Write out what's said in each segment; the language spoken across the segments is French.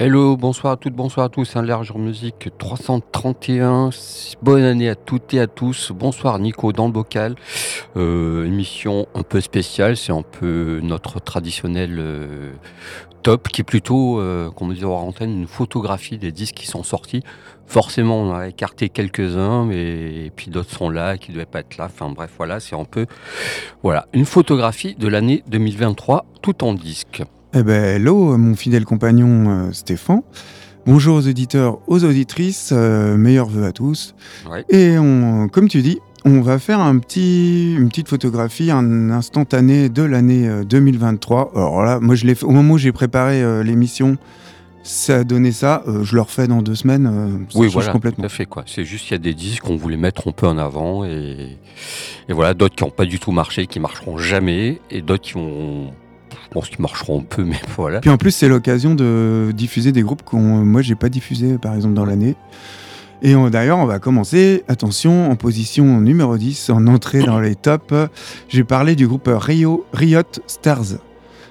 Hello, bonsoir à toutes, bonsoir à tous, un large musique 331, bonne année à toutes et à tous, bonsoir Nico dans le bocal, euh, émission un peu spéciale, c'est un peu notre traditionnel euh, top qui est plutôt, euh, comme on dit en antenne, une photographie des disques qui sont sortis. Forcément, on a écarté quelques-uns, mais puis d'autres sont là, qui ne devaient pas être là. Enfin bref, voilà, c'est un peu, voilà, une photographie de l'année 2023, tout en disque. Eh ben, hello, mon fidèle compagnon euh, Stéphane. Bonjour aux auditeurs, aux auditrices, euh, meilleurs vœux à tous. Ouais. Et on, comme tu dis, on va faire un petit, une petite photographie, un instantané de l'année euh, 2023. Alors là, moi, je l'ai fait au moment où j'ai préparé euh, l'émission. Ça a donné ça. euh, je le refais dans deux semaines. euh, ça Oui, voilà, tout complètement. à fait quoi. C'est juste qu'il y a des disques qu'on voulait mettre un peu en avant et, et voilà, d'autres qui n'ont pas du tout marché, qui marcheront jamais, et d'autres qui ont, je pense qu'ils marcheront un peu, mais voilà. Puis en plus, c'est l'occasion de diffuser des groupes que moi, j'ai pas diffusé, par exemple, dans l'année. Et on- d'ailleurs, on va commencer, attention, en position numéro 10, en entrée dans les tops. J'ai parlé du groupe Rio, Riot Stars.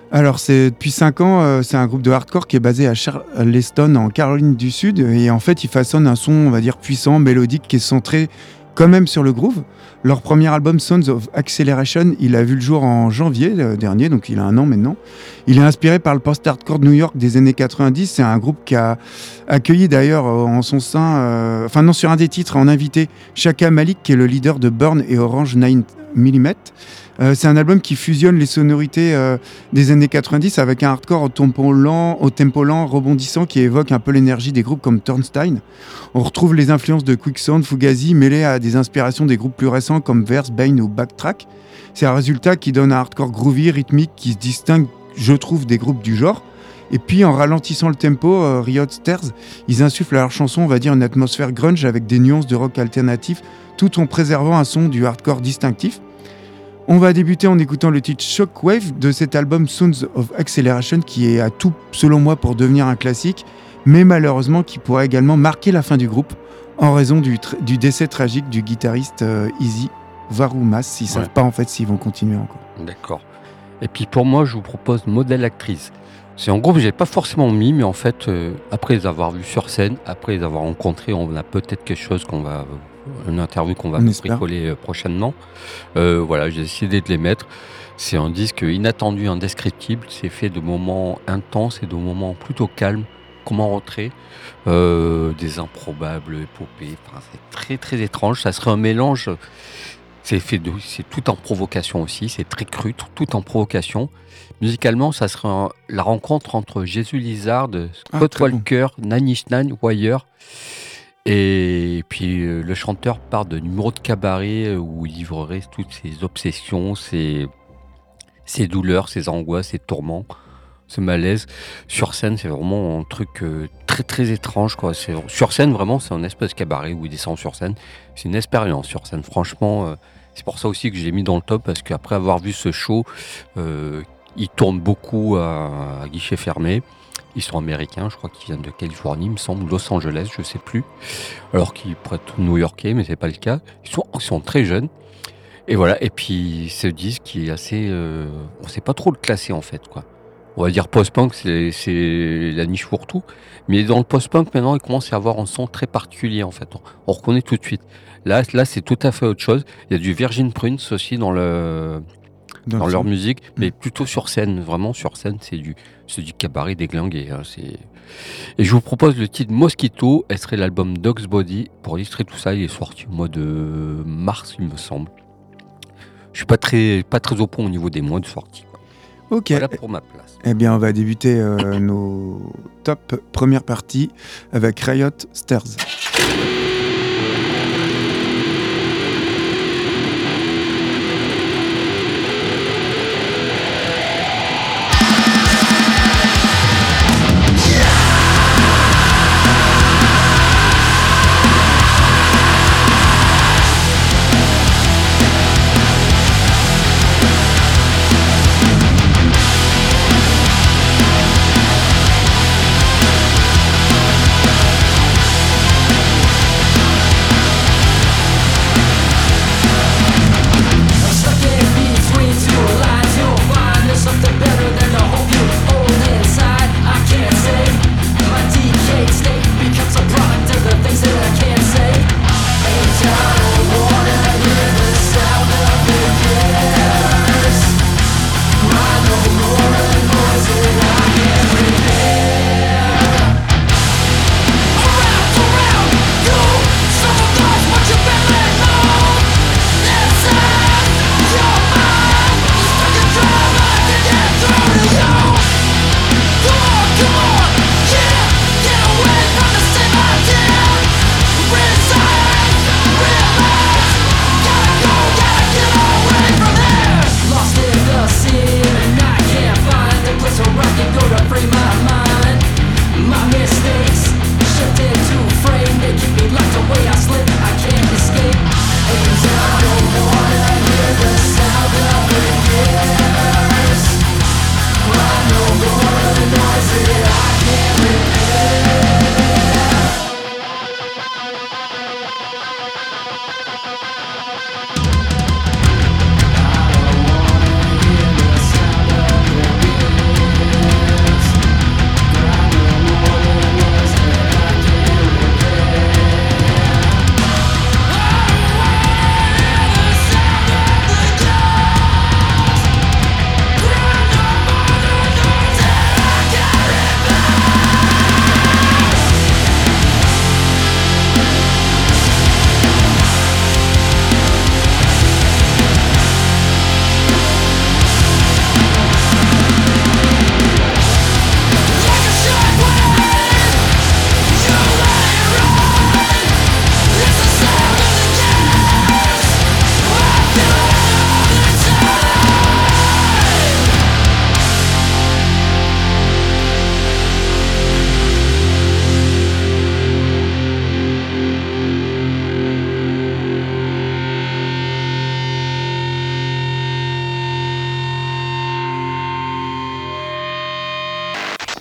Alors, c'est depuis 5 ans, euh, c'est un groupe de hardcore qui est basé à Charleston, en Caroline du Sud. Et en fait, ils façonnent un son, on va dire, puissant, mélodique, qui est centré quand même sur le groove. Leur premier album, Sons of Acceleration, il a vu le jour en janvier euh, dernier, donc il a un an maintenant. Il est inspiré par le post-hardcore de New York des années 90. C'est un groupe qui a accueilli d'ailleurs euh, en son sein, euh, enfin non, sur un des titres, en invité Chaka Malik, qui est le leader de Burn et Orange 9 Euh, c'est un album qui fusionne les sonorités euh, des années 90 avec un hardcore au tempo lent, rebondissant qui évoque un peu l'énergie des groupes comme Turnstine. On retrouve les influences de Quicksand, Fugazi mêlées à des inspirations des groupes plus récents comme Verse, Bane ou Backtrack. C'est un résultat qui donne un hardcore groovy, rythmique, qui se distingue, je trouve, des groupes du genre. Et puis en ralentissant le tempo, euh, Riot Stairs, ils insufflent à leur chanson, on va dire, une atmosphère grunge avec des nuances de rock alternatif, tout en préservant un son du hardcore distinctif. On va débuter en écoutant le titre Shockwave de cet album Sounds of Acceleration qui est à tout, selon moi, pour devenir un classique, mais malheureusement qui pourrait également marquer la fin du groupe en raison du, décès tragique du guitariste euh, Izzy Varoumas. Ils ne savent pas en fait s'ils vont continuer encore. D'accord. Et puis pour moi, je vous propose Modèle Actrice. C'est un groupe que j'ai pas forcément mis, mais en fait, euh, après les avoir vus sur scène, après les avoir rencontrés, on a peut-être quelque chose qu'on va, une interview qu'on va bricoler euh, prochainement. Euh, voilà, j'ai décidé de les mettre. C'est un disque inattendu, indescriptible. C'est fait de moments intenses et de moments plutôt calmes, comme en retrait. Euh, des improbables épopées. Enfin, c'est très très étrange. Ça serait un mélange. C'est fait de, c'est tout en provocation aussi. C'est très cru, tout, en provocation. Musicalement, ça serait un- la rencontre entre Jésus Lizard, Ah, Scott bon. Walker, Inch Nails, Wire. Et puis euh, le chanteur part de numéro de cabaret euh, où il livrerait toutes ses obsessions, ses, ses douleurs, ses angoisses, ses tourments, ce malaise. Sur scène, c'est vraiment un truc euh, très très étrange. Quoi. Sur scène, vraiment, c'est un espèce de cabaret où il descend sur scène. C'est une expérience sur scène. Franchement, c'est pour ça aussi que j'ai mis dans le top parce qu'après avoir vu ce show, euh, il tourne beaucoup à, à guichet fermé. Ils sont américains, je crois qu'ils viennent de Californie, il me semble, Los Angeles, je sais plus. Alors qu'ils pourraient être new-yorkais, mais c'est pas le cas. Ils sont, ils très jeunes. Et voilà. Et puis ce disque qui est assez, euh, on sait pas trop le classer en fait, quoi. On va dire post-punk, c'est la niche pour tout. Mais dans le post-punk maintenant, il commence à avoir un son très particulier en fait. On, on reconnaît tout de suite. Là, là, c'est tout à fait autre chose. Il y a du Virgin Prince aussi dans le Dans dans le leur musique, mais plutôt sur scène. Vraiment sur scène, c'est du, du cabaret déglingué. hein. Et je vous propose le titre Mosquito. Elle serait l'album Dog's Body. Pour illustrer tout ça, il est sorti au mois de mars, il me semble. Je suis pas très, pas très au point au niveau des mois de sortie. Ok. Voilà pour ma place. Eh bien, on va débuter euh, nos top première partie avec Riot Stairs.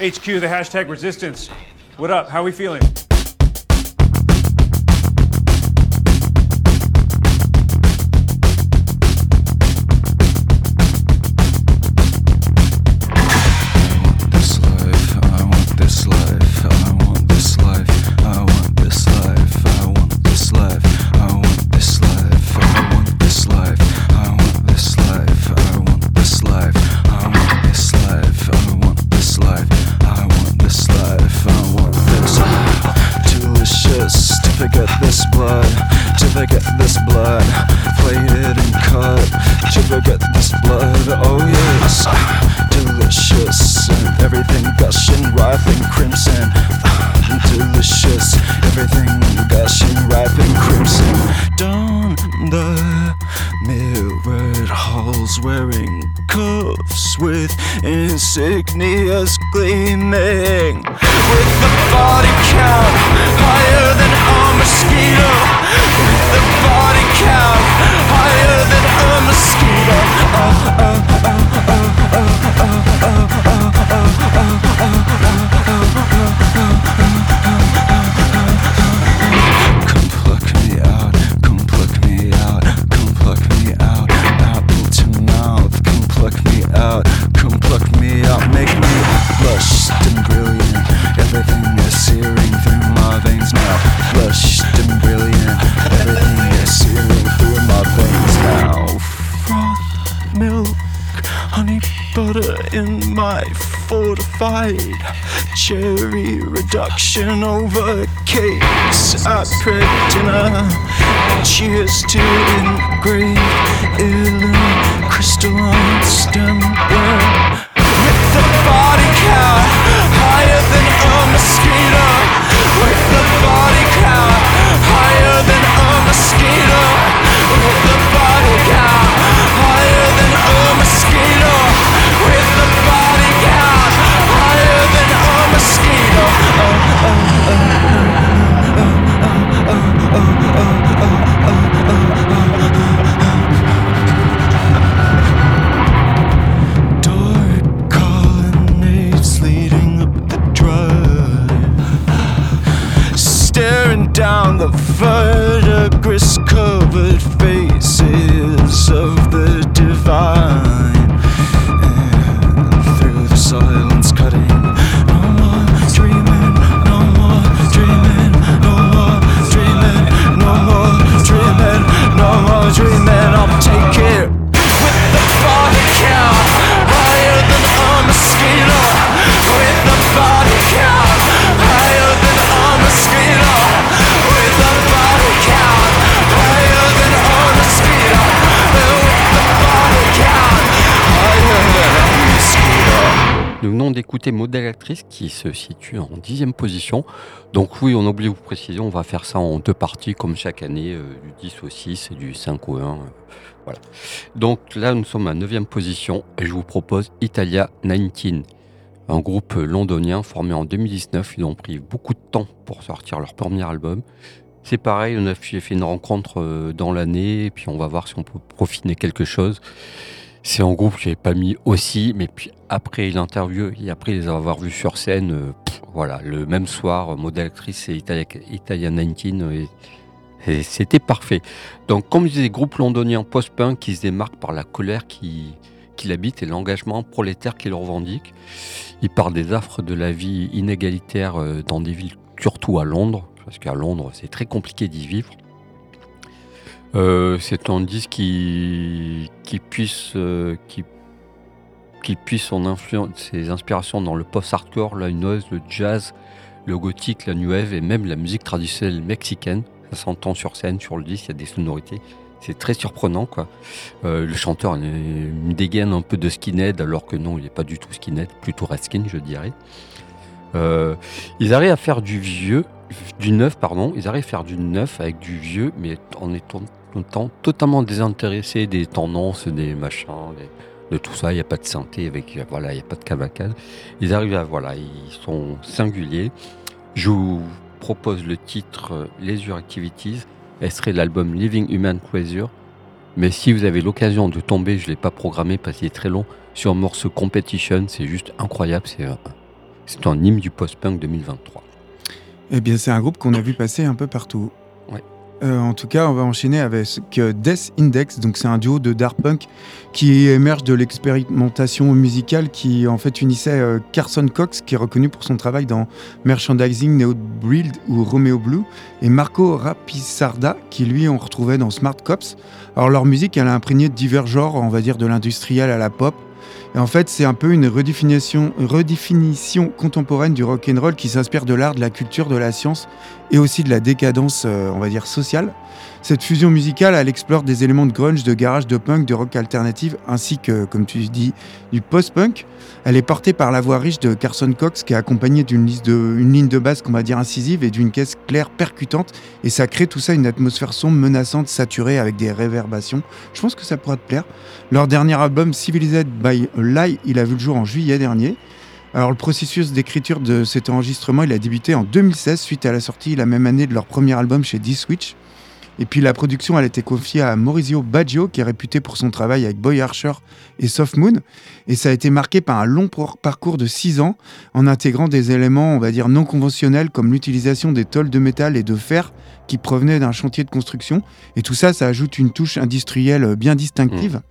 HQ, the hashtag resistance. What up? How we feeling? Honey butter uh, in my fortified cherry reduction over cakes at prep dinner. Cheers to engraved illumined crystalline stemware. With the body count higher than a mosquito. With the body count higher than a mosquito. With the body count verdigris covered faces of the divine. Nous venons d'écouter Modèle Actrice qui se situe en dixième position. Donc oui, on oublie de vous préciser, on va faire ça en deux parties comme chaque année, euh, du 10 au 6 et du 5 au 1. euh, voilà. Donc là, nous sommes à neuvième position et je vous propose Italia 19, un groupe londonien formé en 2019. Ils ont pris beaucoup de temps pour sortir leur premier album. C'est pareil, on a fait fait une rencontre euh, dans l'année et puis on va voir si on peut profiter quelque chose. C'est un groupe que j'avais pas mis aussi, mais puis après l'interview et après les avoir vus sur scène, euh, voilà, le même soir, modèle actrice et Italia, Italia 19, euh, et, c'était parfait. Donc, comme je disais, groupe londonien post-punk qui se démarque par la colère qui, qui l'habite et l'engagement prolétaire qu'il revendique. Il part des affres de la vie inégalitaire euh, dans des villes, surtout à Londres, parce qu'à Londres, c'est très compliqué d'y vivre. Euh, c'est un disque qui, qui puisse, euh, qui, puisse son influence, ses inspirations dans le post-hardcore, la noise, le jazz, le gothique, la new wave et même la musique traditionnelle mexicaine. Ça s'entend sur scène, sur le disque, il y a des sonorités. C'est très surprenant, quoi. Euh, le chanteur une dégaine un peu de skinhead, alors que non, il n'est pas du tout skinhead, plutôt skin, je dirais. Ils arrivent à faire du vieux, du neuf, pardon. Ils arrivent à faire du neuf avec du vieux, mais en étant, en étant totalement désintéressés des tendances, des machins, des- de tout ça. Il n'y a pas de synthé, avec, voilà, il n'y a pas de cavacade. Ils arrivent à, voilà, ils sont singuliers. Je vous propose le titre Leisure Activities, extrait de l'album Living Human Pleasure. Mais si vous avez l'occasion de tomber, je ne l'ai pas programmé parce qu'il est très long, sur un morceau Competition, c'est juste incroyable. C'est C'est un hymne du post-punk 2023. Eh bien, c'est un groupe qu'on a vu passer un peu partout. Euh, en tout cas, on va enchaîner avec Death Index. Donc, c'est un duo de dark punk qui émerge de l'expérimentation musicale qui en fait unissait euh, Carson Cox, qui est reconnu pour son travail dans Merchandising, Neo Breed ou Romeo Blue, et Marco Rapisarda, qui lui on retrouvait dans Smart Cops. Alors, leur musique, elle a imprégné divers genres, on va dire de l'industriel à la pop. Et en fait, c'est un peu une redéfinition, redéfinition contemporaine du rock and roll qui s'inspire de l'art, de la culture, de la science et aussi de la décadence, euh, on va dire, sociale. Cette fusion musicale, elle explore des éléments de grunge, de garage, de punk, de rock alternative, ainsi que, comme tu dis, du post-punk. Elle est portée par la voix riche de Carson Cox, qui est accompagnée d'une ligne de basse qu'on va dire incisive et d'une caisse claire percutante. Et ça crée tout ça une atmosphère sombre, menaçante, saturée avec des réverbations. Je pense que ça pourra te plaire. Leur dernier album, Civilized by Lie, il a vu le jour en juillet dernier. Alors le processus d'écriture de cet enregistrement, il a débuté en 2016 suite à la sortie la même année de leur premier album chez D-Switch. Et puis la production, elle a été confiée à Maurizio Baggio, qui est réputé pour son travail avec Boy Archer et Soft Moon. Et ça a été marqué par un long parcours de 6 ans, en intégrant des éléments, on va dire, non conventionnels, comme l'utilisation des tôles de métal et de fer qui provenaient d'un chantier de construction. Et tout ça, ça ajoute une touche industrielle bien distinctive.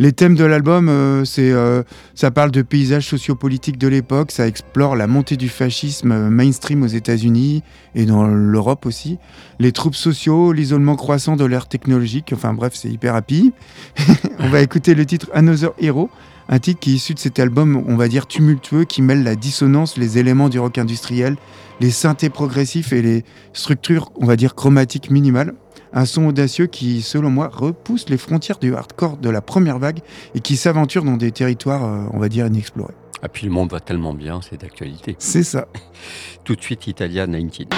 Les thèmes de l'album, euh, c'est, euh, ça parle de paysages sociopolitiques de l'époque, ça explore la montée du fascisme euh, mainstream aux États-Unis et dans l'Europe aussi, les troubles sociaux, l'isolement croissant de l'ère technologique, enfin bref, c'est hyper happy. on va écouter le titre Another Hero, un titre qui est issu de cet album, on va dire tumultueux, qui mêle la dissonance, les éléments du rock industriel, les synthés progressifs et les structures, on va dire, chromatiques minimales. Un son audacieux qui, selon moi, repousse les frontières du hardcore de la première vague et qui s'aventure dans des territoires, euh, on va dire, inexplorés. Ah, puis le monde va tellement bien, c'est d'actualité. C'est ça. Tout de suite, Italia 19.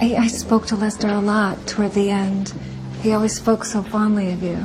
I, I spoke to Lester a lot toward the end. He always spoke so fondly of you.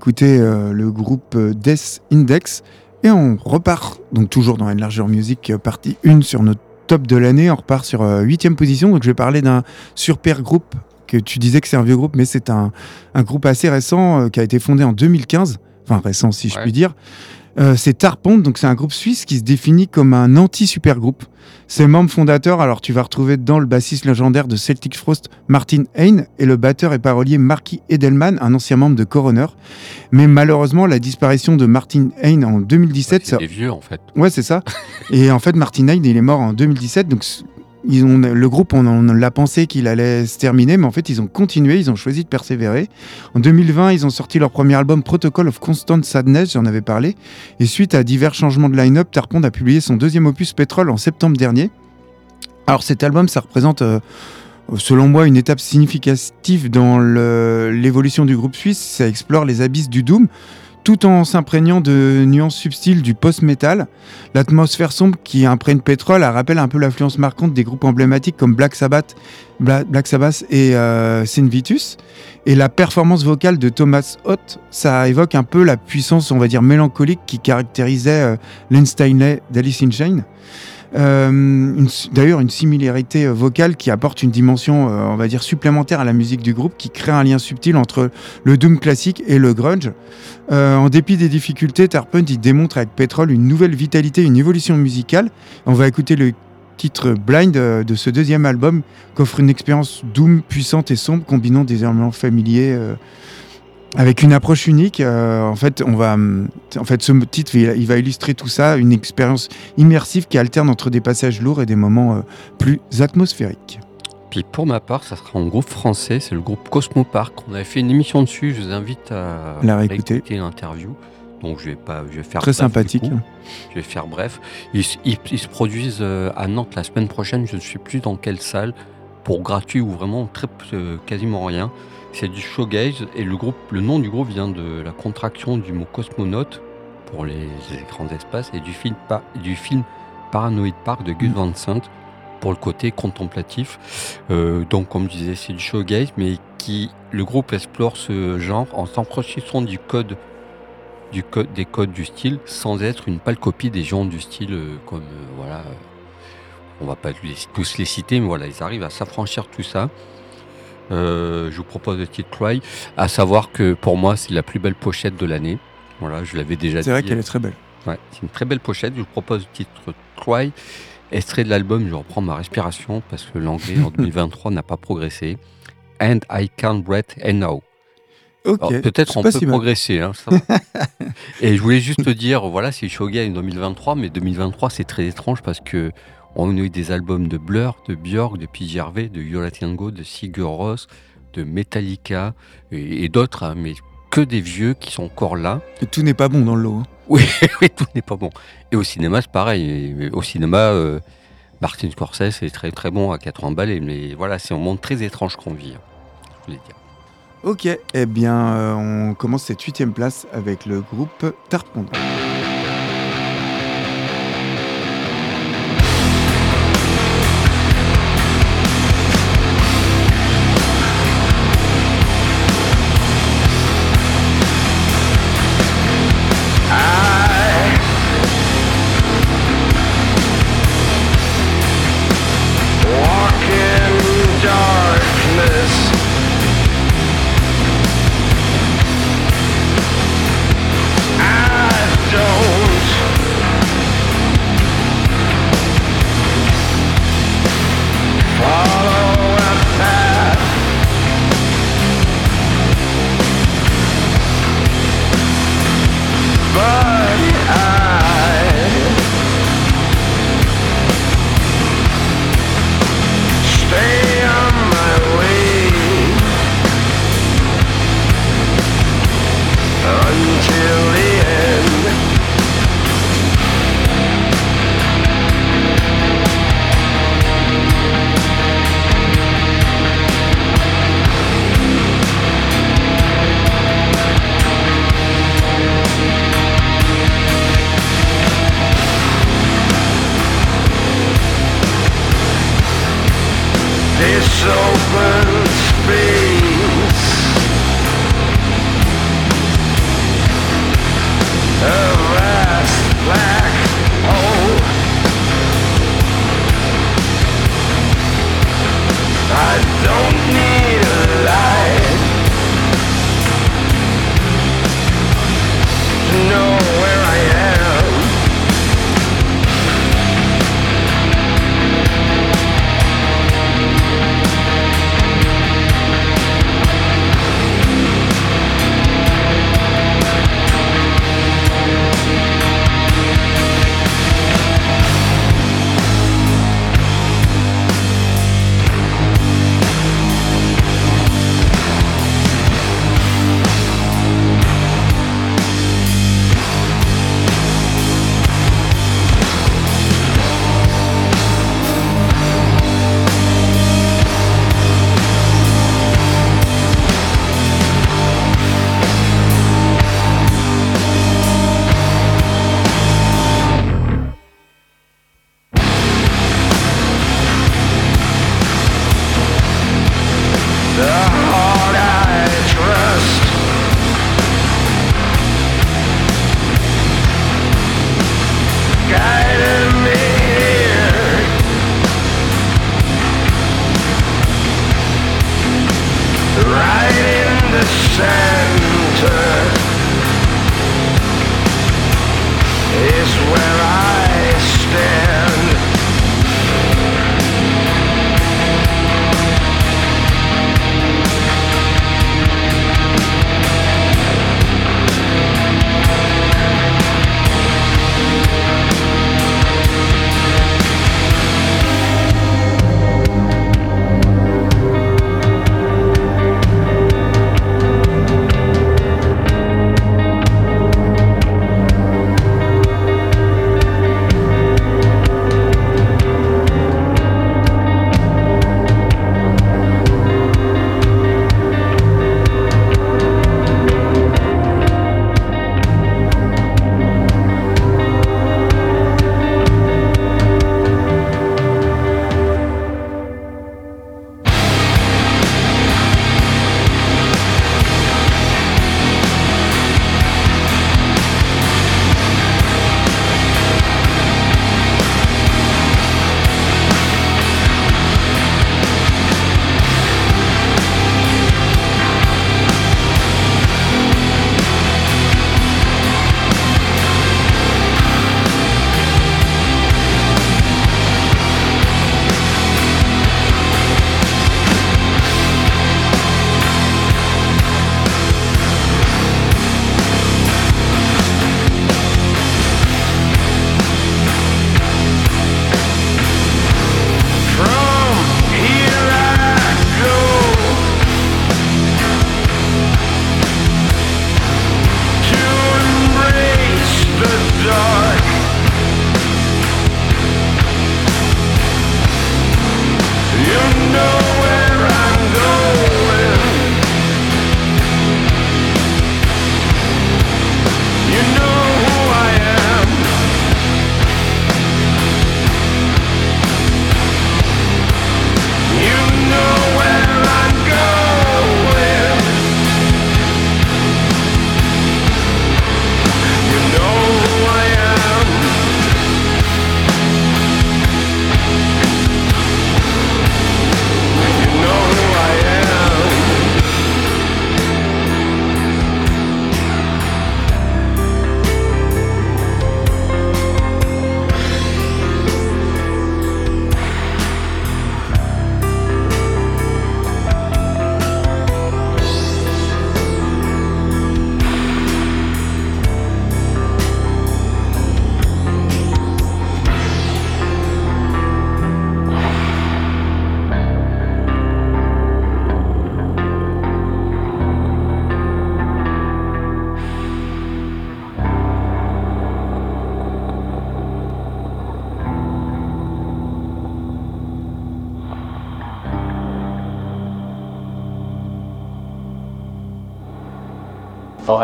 D'écouter euh, le groupe euh, Death Index et on repart, donc toujours dans Enlarger Music, euh, partie 1 sur notre top de l'année. On repart sur 8 position. Donc, je vais parler d'un super groupe que tu disais que c'est un vieux groupe, mais c'est un, un groupe assez récent qui a été fondé en 2015. Enfin, récent si je Ouais. puis dire. Euh, c'est Tarpont, donc c'est un groupe suisse qui se définit comme un anti-super groupe. Ses membres fondateurs, alors tu vas retrouver dedans le bassiste légendaire de Celtic Frost, Martin Hain, et le batteur et parolier Marky Edelman, un ancien membre de Coroner. Mais malheureusement, la disparition de Martin Hain en 2017, ça- C'est vieux en fait. Ouais, c'est ça. Et en fait, Martin Hyde, il est mort en 2017. Donc, ils ont, le groupe, on, l'a pensé qu'il allait se terminer, mais en fait, ils ont continué, ils ont choisi de persévérer. En 2020, ils ont sorti leur premier album Protocol of Constant Sadness, j'en avais parlé. Et suite à divers changements de line-up, Tarpond a publié son deuxième opus Pétrole en septembre dernier. Alors, cet album, ça représente. euh, Selon moi, une étape significative dans l'évolution du groupe suisse, ça explore les abysses du Doom, tout en s'imprégnant de nuances subtiles du post-metal. L'atmosphère sombre qui imprègne Pétrole elle rappelle un peu l'influence marquante des groupes emblématiques comme Black Sabbath, Bla- Black Sabbath et euh, Vitus. Et la performance vocale de Thomas Hoth, ça évoque un peu la puissance, on va dire, mélancolique qui caractérisait euh, Len Steinley d'Alice in Chains. Euh, D'ailleurs, une similarité euh, vocale qui apporte une dimension, euh, on va dire, supplémentaire à la musique du groupe, qui crée un lien subtil entre le doom classique et le grunge. En dépit des difficultés, Tarpent il démontre avec Petrol une nouvelle vitalité, une évolution musicale. On va écouter le titre Blind de ce deuxième album, qu'offre une expérience doom puissante et sombre, combinant des éléments familiers. Avec une approche unique, Euh, en fait, on va, en fait, ce titre, il, va illustrer tout ça, une expérience immersive qui alterne entre des passages lourds et des moments euh, plus atmosphériques. Puis pour ma part, ça sera un groupe français, c'est le groupe Cosmo Park. On avait fait une émission dessus, je vous invite à La réécouter. l'interview. Donc je vais pas, je vais faire Très bref, sympathique. coup. Je vais faire bref. Ils, ils- ils se produisent euh, à Nantes la semaine prochaine. Je ne sais plus dans quelle salle, pour gratuit ou vraiment très, quasiment rien. C'est du showgaze et le groupe, le nom du groupe vient de la contraction du mot cosmonaute pour les, les grands espaces et du film, pa- du film Paranoid Park de Gus Mm. Van Sant pour le côté contemplatif. Euh, donc comme je disais, c'est du showgaze, mais qui le groupe explore ce genre en s'approchant du code du code, des codes du style sans être une pâle copie des gens du style euh, comme euh, voilà on va pas les- tous les citer mais voilà ils arrivent à s'affranchir de tout ça je vous propose le titre Cry à savoir que pour moi c'est la plus belle pochette de l'année voilà je l'avais déjà dit C'est vrai qu'elle est très belle. Ouais, c'est une très belle pochette. Je vous propose le titre Cry, extrait de l'album. Je reprends ma respiration parce que l'anglais en 2023 n'a pas progressé. And I can't breathe anyhow. Ok. Alors, Peut-être on peut si progresser. hein, ça. Et je voulais juste te dire, voilà, c'est Shogun 2023, mais 2023 c'est très étrange parce que on a eu des albums de Blur, de Björk, de PJ Harvey, de Yola Tango, de Sigur Rós, de Metallica et, et d'autres, hein, mais que des vieux qui sont encore là. Et tout n'est pas bon dans le lot. hein. Oui, oui, tout n'est pas bon. Et au cinéma, c'est pareil. Au cinéma, euh, Martin Scorsese est très très bon à 80 balles, mais voilà, c'est un monde très étrange qu'on vit. hein, Je voulais dire. Ok, eh bien, euh, on commence cette huitième place avec le groupe Tarpondra.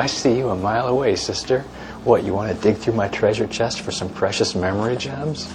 I see you a mile away, sister. What, you want to dig through my treasure chest for some precious memory gems?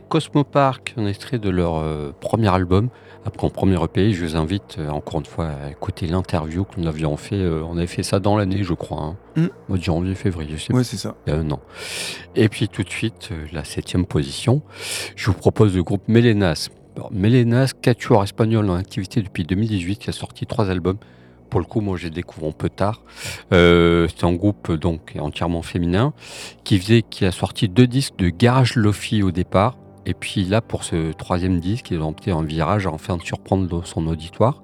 Cosmopark, un extrait de leur euh, premier album. Après, en premier EP, je vous invite euh, encore une fois à écouter l'interview que nous avions fait. euh, on avait fait ça dans l'année, je crois. Hein. Mm. De janvier, février, je sais Ouais, c'est ça. Et puis tout de suite, la septième position, je vous propose le groupe Melenas. Alors, Melenas, quatuor espagnol en activité depuis 2018, qui a sorti trois albums. Pour le coup, moi, je les découvre un peu tard. Euh, c'est un groupe donc entièrement féminin qui faisait, qui a sorti deux disques de garage lofi au départ. Et puis là, pour ce troisième disque, ils ont opté un virage afin de surprendre son auditoire.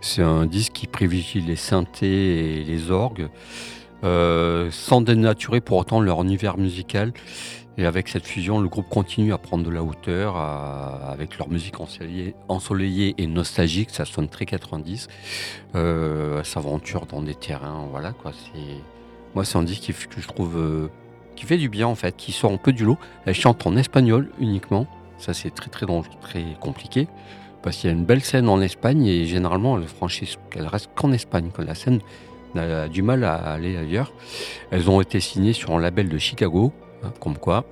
C'est un disque qui privilégie les synthés et les orgues, euh, sans dénaturer pour autant leur univers musical. Et avec cette fusion, le groupe continue à prendre de la hauteur avec leur musique ensoleillée, et nostalgique. Ça sonne très 90. Euh, s'aventure dans des terrains. Voilà quoi. Moi, c'est un disque que je trouve euh, qui fait du bien en fait, qui sort un peu du lot. Elle chante en espagnol uniquement. Ça, c'est très très très compliqué parce qu'il y a une belle scène en Espagne et généralement elle franchit, elle reste qu'en Espagne. Quand la scène a du mal à aller ailleurs. Elles ont été signées sur un label de Chicago, hein, comme quoi.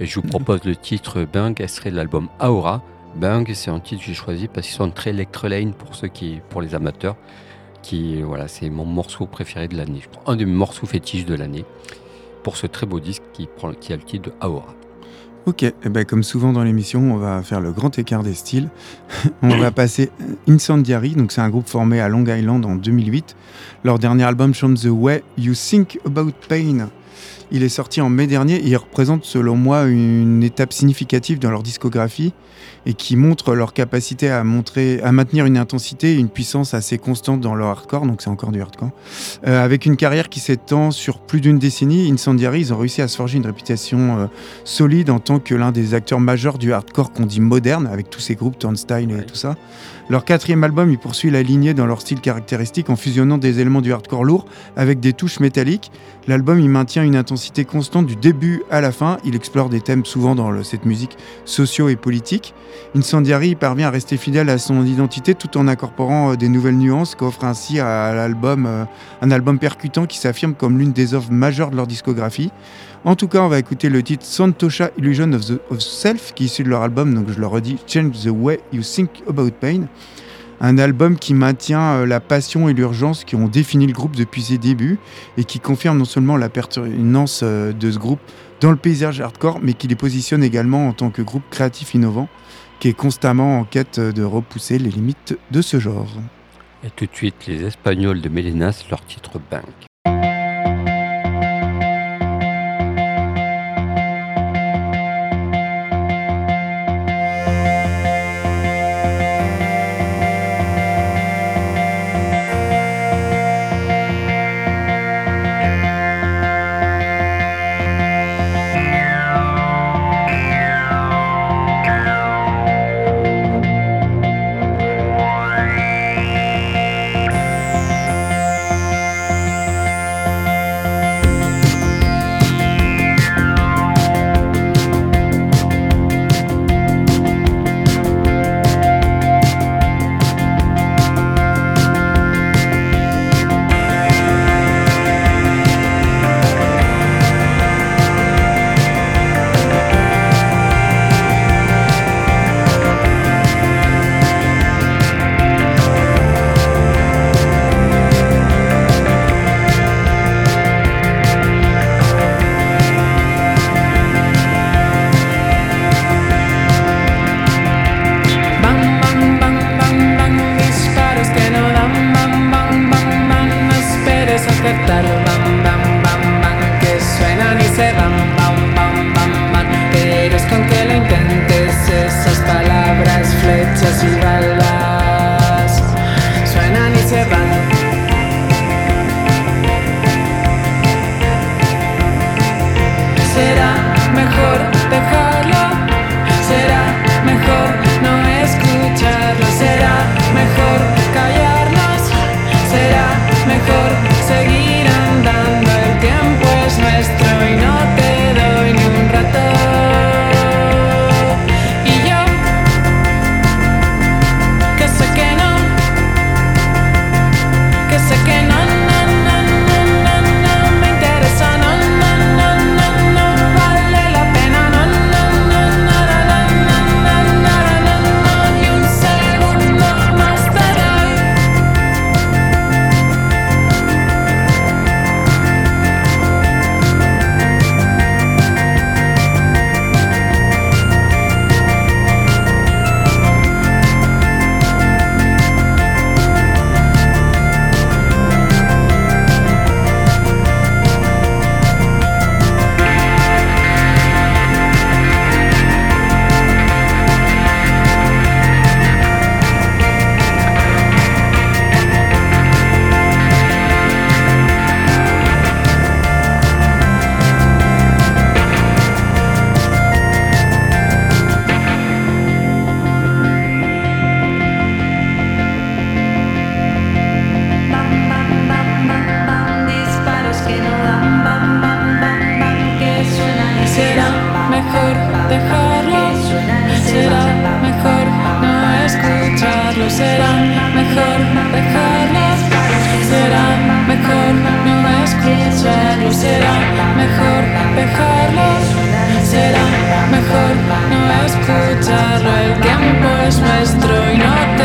Et je vous propose le titre Bang, extrait de l'album Aura. Bang, c'est un titre que j'ai choisi parce qu'ils sont très electro-lane pour ceux qui, pour les amateurs. Qui, voilà, c'est mon morceau préféré de l'année. Un de mes morceaux fétiches de l'année. Pour ce très beau disque qui, prend, a le titre de Aura. Ok, eh ben, comme souvent dans l'émission, on va faire le grand écart des styles. on va passer Incendiary, donc c'est un groupe formé à Long Island en 2008. Leur dernier album chante The Way You Think About Pain. Il est sorti en mai dernier et il représente selon moi une étape significative dans leur discographie et qui montre leur capacité à, montrer, à maintenir une intensité et une puissance assez constante dans leur hardcore, donc c'est encore du hardcore. Euh, avec une carrière qui s'étend sur plus d'une décennie, Incendiary, ils ont réussi à se forger une réputation euh, solide en tant que l'un des acteurs majeurs du hardcore qu'on dit moderne, avec tous ces groupes, Turnstile et tout ça. Leur quatrième album, il poursuit la lignée dans leur style caractéristique en fusionnant des éléments du hardcore lourd avec des touches métalliques. L'album, il maintient une intensité constante du début à la fin. Il explore des thèmes souvent dans cette musique sociaux et politiques. Incendiary parvient à rester fidèle à son identité tout en incorporant euh, des nouvelles nuances qu'offre ainsi à l'album euh, un album percutant qui s'affirme comme l'une des œuvres majeures de leur discographie. En tout cas, on va écouter le titre Santosha Illusion of, the, of Self, qui est issu de leur album, donc je le redis, Change the Way You Think About Pain. Un album qui maintient euh, la passion et l'urgence qui ont défini le groupe depuis ses débuts et qui confirme non seulement la pertinence euh, de ce groupe dans le paysage hardcore, mais qui les positionne également en tant que groupe créatif innovant qui est constamment en quête de repousser les limites de ce genre. Et tout de suite, les Espagnols de Melenas, leur titre Bang. Suenan y será mejor dejarlas. Será mejor no escucharlos. Será mejor dejarlos. Será mejor no escucharlo. El tiempo es nuestro y no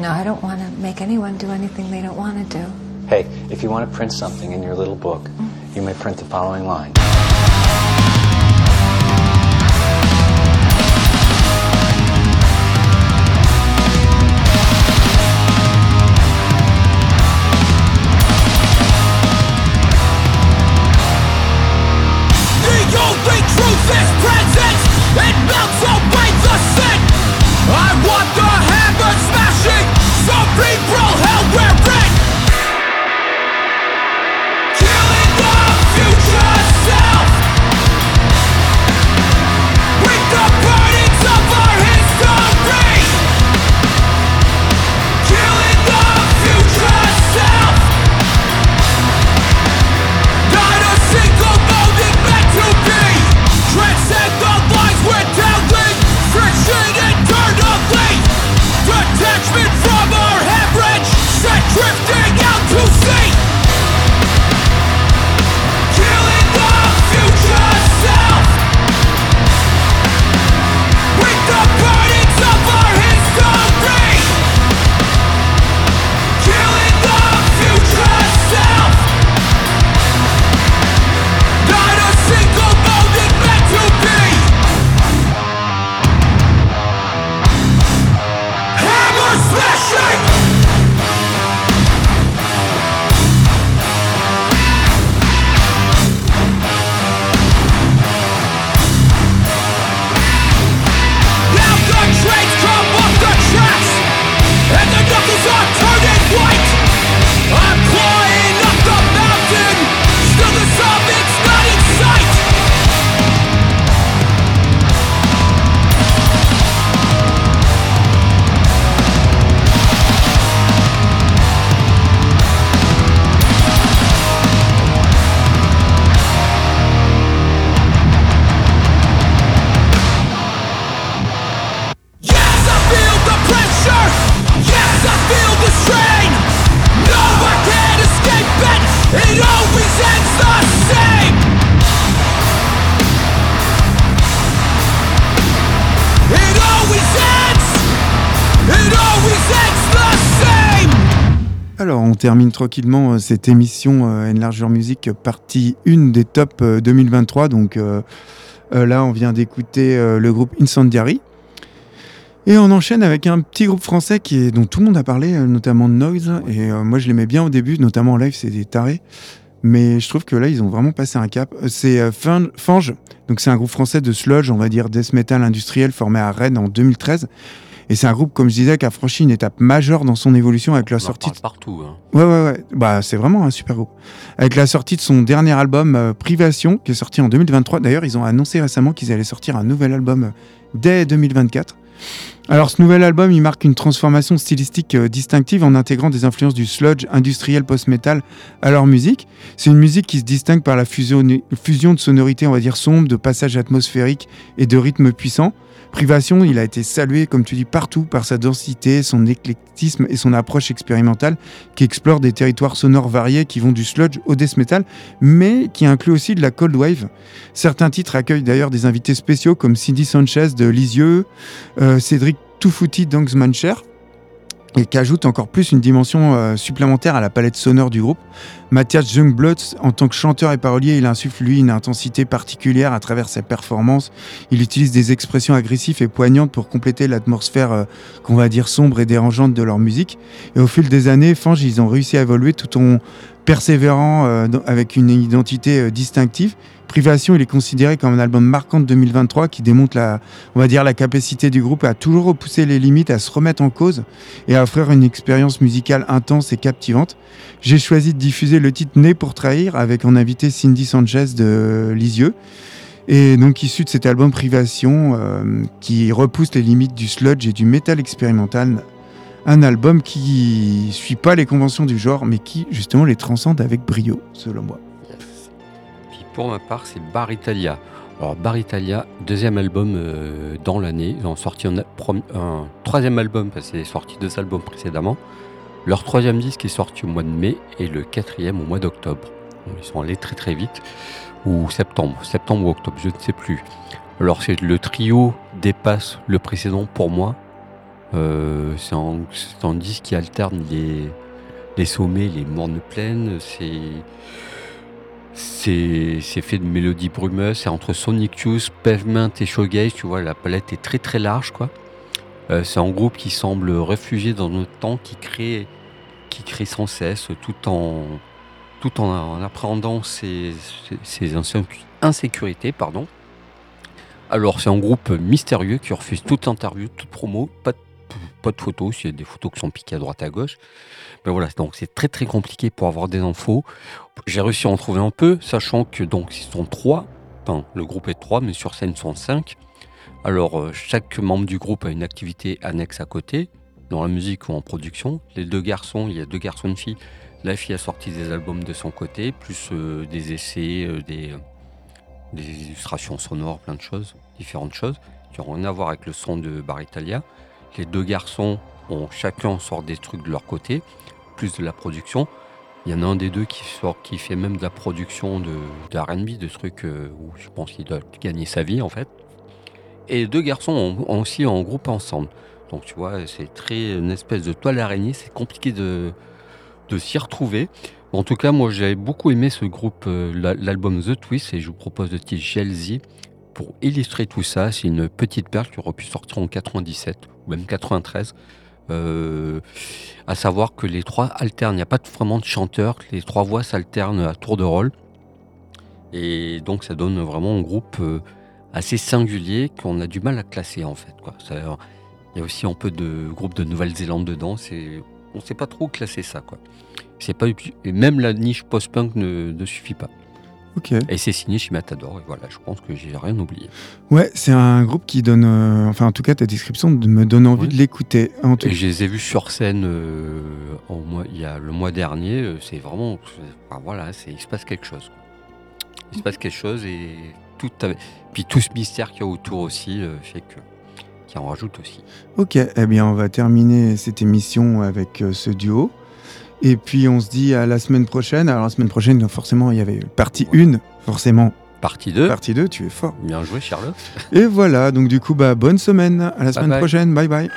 No, I don't want to make anyone do anything they don't want to do. Hey, if you want to print something in your little book, mm. you may print the following line. termine tranquillement euh, cette émission euh, N Largeur Musique, partie 1 des top euh, 2023. Donc là, on vient d'écouter le groupe Incendiary. Et on enchaîne avec un petit groupe français qui dont tout le monde a parlé, notamment Noise. Et moi, je l'aimais bien au début, notamment en live, c'est des tarés. Mais je trouve que là, ils ont vraiment passé un cap. C'est Fange, donc c'est un groupe français de sludge, on va dire death metal industriel, formé à Rennes en 2013. Et c'est un groupe, comme je disais, qui a franchi une étape majeure dans son évolution avec la On sortie. En parle partout. Hein. Ouais, ouais, ouais. Bah, c'est vraiment un super groupe. Avec la sortie de son dernier album euh, Privation, qui est sorti en 2023. D'ailleurs, ils ont annoncé récemment qu'ils allaient sortir un nouvel album euh, dès 2024. Alors, ce nouvel album, il marque une transformation stylistique euh, distinctive en intégrant des influences du sludge industriel post-metal à leur musique. C'est une musique qui se distingue par la fusion, fusion de sonorités, on va dire, sombres, de passages atmosphériques et de rythmes puissants. Privation, il a été salué, comme tu dis, partout par sa densité, son éclectisme et son approche expérimentale qui explore des territoires sonores variés qui vont du sludge au death metal, mais qui inclut aussi de la cold wave. Certains titres accueillent d'ailleurs des invités spéciaux comme Cindy Sanchez de Lisieux, euh, Cédric Toufouti d'Angsmancher, et qui ajoute encore plus une dimension euh, supplémentaire à la palette sonore du groupe. Mathias Jungblood, en tant que chanteur et parolier, il insuffle lui une intensité particulière à travers ses performances. Il utilise des expressions agressives et poignantes pour compléter l'atmosphère euh, qu'on va dire sombre et dérangeante de leur musique. Et au fil des années, Fange, ils ont réussi à évoluer tout en persévérant euh, avec une identité distinctive. Privation, il est considéré comme un album marquant de 2023 qui démontre la, capacité du groupe à toujours repousser les limites, à se remettre en cause et à offrir une expérience musicale intense et captivante. J'ai choisi de diffuser le titre Né pour trahir avec en invité Cindy Sanchez de Lisieux. Et donc issu de cet album Privation euh, qui repousse les limites du sludge et du métal expérimental. Un album qui suit pas les conventions du genre mais qui justement les transcende avec brio selon moi. Pour ma part, c'est Bar Italia. Alors Bar Italia, deuxième album euh, dans l'année. Ils ont sorti un, un troisième album parce qu'ils sorti deux albums précédemment. Leur troisième disque est sorti au mois de mai et le quatrième au mois d'octobre. Ils sont allés très très vite. Ou septembre, septembre ou octobre, je ne sais plus. Alors le trio dépasse le précédent pour moi. Euh, c'est un, c'est un disque qui alterne les, les sommets, les mornes plaines. C'est c'est fait de mélodies brumeuses, c'est entre Sonic Youth, Pavement et Shoegaze, tu vois, la palette est très très large quoi. Euh, c'est un groupe qui semble réfugié dans notre temps, qui crée, qui crée sans cesse, tout en, tout en, en appréhendant ses, ses, ses insécu- insécurités. Pardon. Alors c'est un groupe mystérieux qui refuse toute interview, toute promo, pas de, pas de photos, s'il y a des photos qui sont piquées à droite à gauche. Mais voilà, donc c'est très très compliqué pour avoir des infos. J'ai réussi à en trouver un peu, sachant que donc ils sont trois, enfin le groupe est trois, mais sur scène sont cinq. Alors euh, chaque membre du groupe a une activité annexe à côté, dans la musique ou en production. Les deux garçons, il y a deux garçons et une fille. La fille a sorti des albums de son côté, plus euh, des essais, euh, des, des illustrations sonores, plein de choses, différentes choses, qui n'ont rien à voir avec le son de Bar Italia. Les deux garçons chacun sort des trucs de leur côté, plus de la production. Il y en a un des deux qui sort, qui fait même de la production de, de R&B, de trucs euh, où je pense qu'il doit gagner sa vie en fait. Et deux garçons ont, aussi en groupe ensemble. Donc tu vois, c'est très une espèce de toile d'araignée. C'est compliqué de, de s'y retrouver. En tout cas, moi j'ai beaucoup aimé ce groupe, euh, la- l'album The Twist, et je vous propose le titre Chelsea pour illustrer tout ça. C'est une petite perle qui aurait pu sortir en 97 ou même 93. Euh, à savoir que les trois alternent, il n'y a pas vraiment de chanteur, les trois voix s'alternent à tour de rôle. Et donc ça donne vraiment un groupe euh, assez singulier qu'on a du mal à classer en fait. Il y a aussi un peu de groupe de Nouvelle-Zélande dedans, on ne sait pas trop classer ça. Et même la niche post-punk ne suffit pas. Et c'est signé chez Matador, et voilà, je pense que j'ai rien oublié. Ouais, c'est un groupe qui donne, euh, enfin en tout cas ta description de- me donne envie Oui. de l'écouter. En tout Et je les ai vus sur scène euh, mois, il y a le mois dernier. euh, C'est vraiment, enfin, voilà, il se passe quelque chose. Il se passe quelque chose et tout, puis tout ce mystère qu'il y a autour aussi euh, fait que, qui en rajoute aussi. Ok, eh bien on va terminer cette émission avec euh, ce duo. Et puis on se dit à la semaine prochaine. Alors la semaine prochaine, forcément, il y avait partie 1, forcément. Partie 2. Partie 2, tu es fort. Bien joué, Charlotte. Et voilà, donc du coup, bah, bonne semaine. À la semaine bye. prochaine. Bye bye.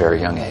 Very young age.